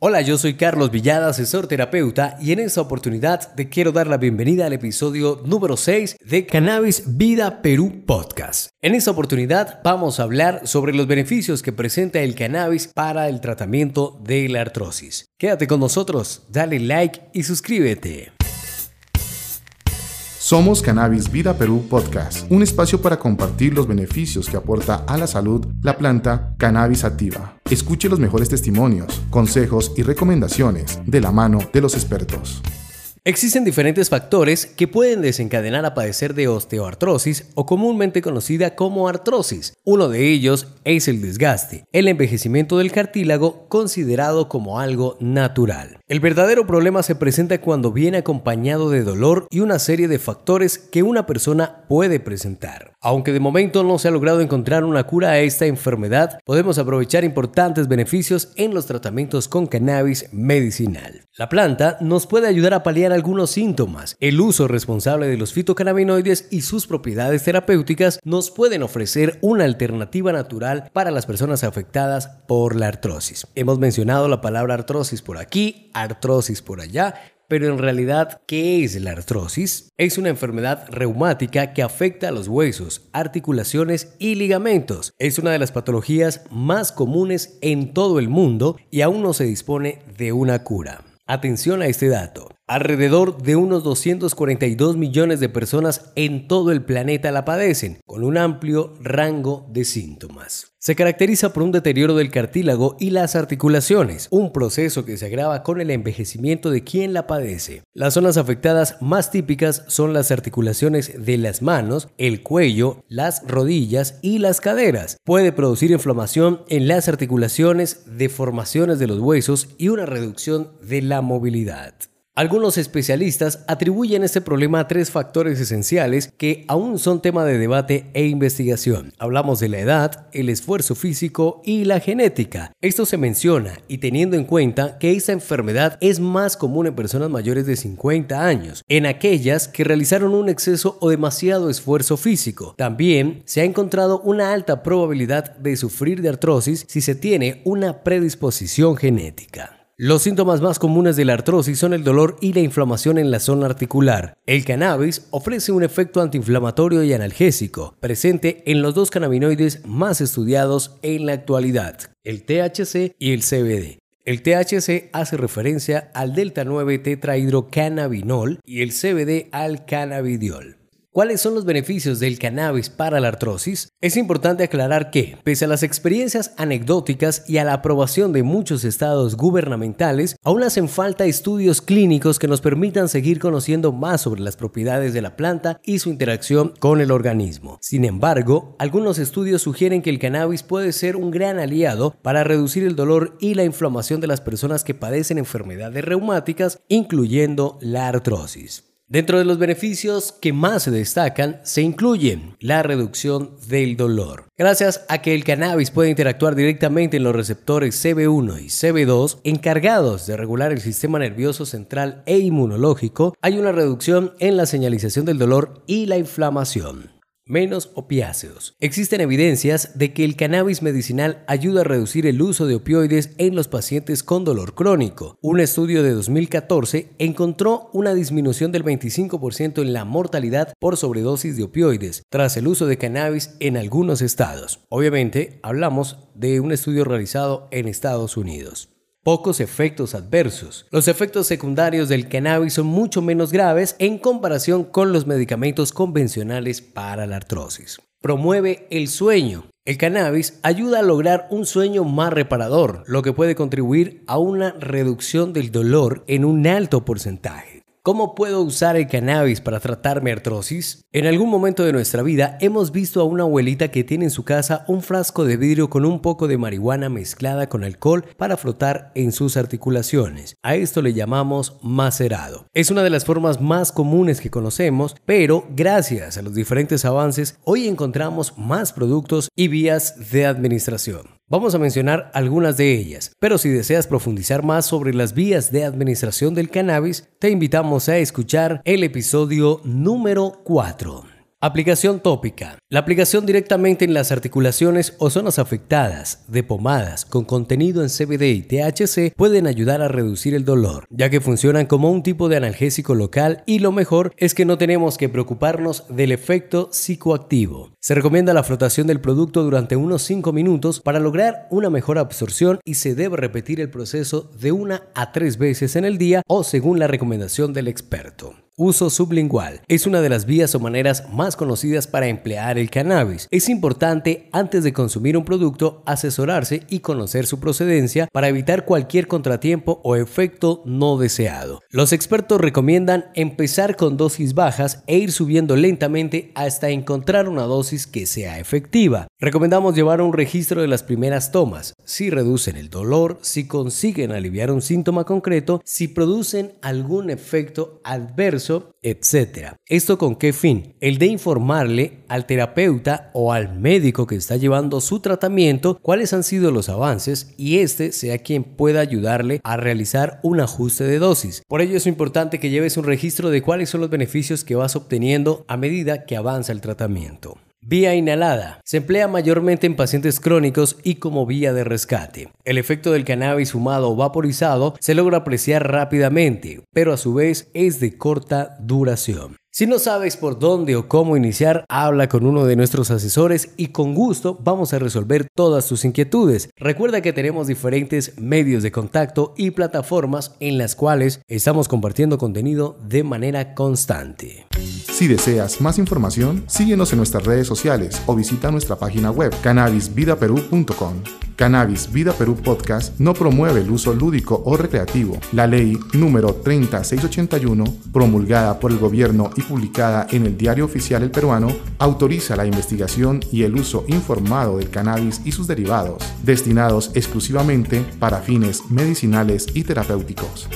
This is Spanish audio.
Hola, yo soy Carlos Villada, asesor terapeuta, y en esta oportunidad te quiero dar la bienvenida al episodio número 6 de Cannabis Vida Perú Podcast. En esta oportunidad vamos a hablar sobre los beneficios que presenta el cannabis para el tratamiento de la artrosis. Quédate con nosotros, dale like y suscríbete. Somos Cannabis Vida Perú Podcast, un espacio para compartir los beneficios que aporta a la salud la planta cannabis activa. Escuche los mejores testimonios, consejos y recomendaciones de la mano de los expertos. Existen diferentes factores que pueden desencadenar a padecer de osteoartrosis o comúnmente conocida como artrosis. Uno de ellos es el desgaste, el envejecimiento del cartílago considerado como algo natural. El verdadero problema se presenta cuando viene acompañado de dolor y una serie de factores que una persona puede presentar. Aunque de momento no se ha logrado encontrar una cura a esta enfermedad, podemos aprovechar importantes beneficios en los tratamientos con cannabis medicinal. La planta nos puede ayudar a paliar algunos síntomas. El uso responsable de los fitocannabinoides y sus propiedades terapéuticas nos pueden ofrecer una alternativa natural para las personas afectadas por la artrosis. Hemos mencionado la palabra artrosis por aquí, artrosis por allá, pero en realidad, ¿qué es la artrosis? Es una enfermedad reumática que afecta a los huesos, articulaciones y ligamentos. Es una de las patologías más comunes en todo el mundo y aún no se dispone de una cura. Atención a este dato. Alrededor de unos 242 millones de personas en todo el planeta la padecen, con un amplio rango de síntomas. Se caracteriza por un deterioro del cartílago y las articulaciones, un proceso que se agrava con el envejecimiento de quien la padece. Las zonas afectadas más típicas son las articulaciones de las manos, el cuello, las rodillas y las caderas. Puede producir inflamación en las articulaciones, deformaciones de los huesos y una reducción de la movilidad. Algunos especialistas atribuyen este problema a tres factores esenciales que aún son tema de debate e investigación. Hablamos de la edad, el esfuerzo físico y la genética. Esto se menciona y teniendo en cuenta que esta enfermedad es más común en personas mayores de 50 años, en aquellas que realizaron un exceso o demasiado esfuerzo físico. También se ha encontrado una alta probabilidad de sufrir de artrosis si se tiene una predisposición genética. Los síntomas más comunes de la artrosis son el dolor y la inflamación en la zona articular. El cannabis ofrece un efecto antiinflamatorio y analgésico, presente en los dos cannabinoides más estudiados en la actualidad, el THC y el CBD. El THC hace referencia al delta 9 tetrahidrocannabinol y el CBD al cannabidiol. ¿Cuáles son los beneficios del cannabis para la artrosis? Es importante aclarar que, pese a las experiencias anecdóticas y a la aprobación de muchos estados gubernamentales, aún hacen falta estudios clínicos que nos permitan seguir conociendo más sobre las propiedades de la planta y su interacción con el organismo. Sin embargo, algunos estudios sugieren que el cannabis puede ser un gran aliado para reducir el dolor y la inflamación de las personas que padecen enfermedades reumáticas, incluyendo la artrosis. Dentro de los beneficios que más se destacan se incluyen la reducción del dolor. Gracias a que el cannabis puede interactuar directamente en los receptores CB1 y CB2 encargados de regular el sistema nervioso central e inmunológico, hay una reducción en la señalización del dolor y la inflamación menos opiáceos. Existen evidencias de que el cannabis medicinal ayuda a reducir el uso de opioides en los pacientes con dolor crónico. Un estudio de 2014 encontró una disminución del 25% en la mortalidad por sobredosis de opioides tras el uso de cannabis en algunos estados. Obviamente, hablamos de un estudio realizado en Estados Unidos pocos efectos adversos. Los efectos secundarios del cannabis son mucho menos graves en comparación con los medicamentos convencionales para la artrosis. Promueve el sueño. El cannabis ayuda a lograr un sueño más reparador, lo que puede contribuir a una reducción del dolor en un alto porcentaje. ¿Cómo puedo usar el cannabis para tratar mi artrosis? En algún momento de nuestra vida hemos visto a una abuelita que tiene en su casa un frasco de vidrio con un poco de marihuana mezclada con alcohol para frotar en sus articulaciones. A esto le llamamos macerado. Es una de las formas más comunes que conocemos, pero gracias a los diferentes avances, hoy encontramos más productos y vías de administración. Vamos a mencionar algunas de ellas, pero si deseas profundizar más sobre las vías de administración del cannabis, te invitamos a escuchar el episodio número 4. Aplicación tópica. La aplicación directamente en las articulaciones o zonas afectadas de pomadas con contenido en CBD y THC pueden ayudar a reducir el dolor, ya que funcionan como un tipo de analgésico local y lo mejor es que no tenemos que preocuparnos del efecto psicoactivo. Se recomienda la frotación del producto durante unos 5 minutos para lograr una mejor absorción y se debe repetir el proceso de una a tres veces en el día o según la recomendación del experto. Uso sublingual es una de las vías o maneras más conocidas para emplear el cannabis. Es importante antes de consumir un producto asesorarse y conocer su procedencia para evitar cualquier contratiempo o efecto no deseado. Los expertos recomiendan empezar con dosis bajas e ir subiendo lentamente hasta encontrar una dosis que sea efectiva. Recomendamos llevar un registro de las primeras tomas, si reducen el dolor, si consiguen aliviar un síntoma concreto, si producen algún efecto adverso etc. ¿Esto con qué fin? El de informarle al terapeuta o al médico que está llevando su tratamiento cuáles han sido los avances y este sea quien pueda ayudarle a realizar un ajuste de dosis. Por ello es importante que lleves un registro de cuáles son los beneficios que vas obteniendo a medida que avanza el tratamiento. Vía inhalada. Se emplea mayormente en pacientes crónicos y como vía de rescate. El efecto del cannabis fumado o vaporizado se logra apreciar rápidamente, pero a su vez es de corta duración. Si no sabes por dónde o cómo iniciar, habla con uno de nuestros asesores y con gusto vamos a resolver todas tus inquietudes. Recuerda que tenemos diferentes medios de contacto y plataformas en las cuales estamos compartiendo contenido de manera constante. Si deseas más información, síguenos en nuestras redes sociales o visita nuestra página web cannabisvidaperú.com. Cannabis Vida Perú Podcast no promueve el uso lúdico o recreativo. La ley número 30681, promulgada por el gobierno y publicada en el Diario Oficial El Peruano, autoriza la investigación y el uso informado del cannabis y sus derivados, destinados exclusivamente para fines medicinales y terapéuticos.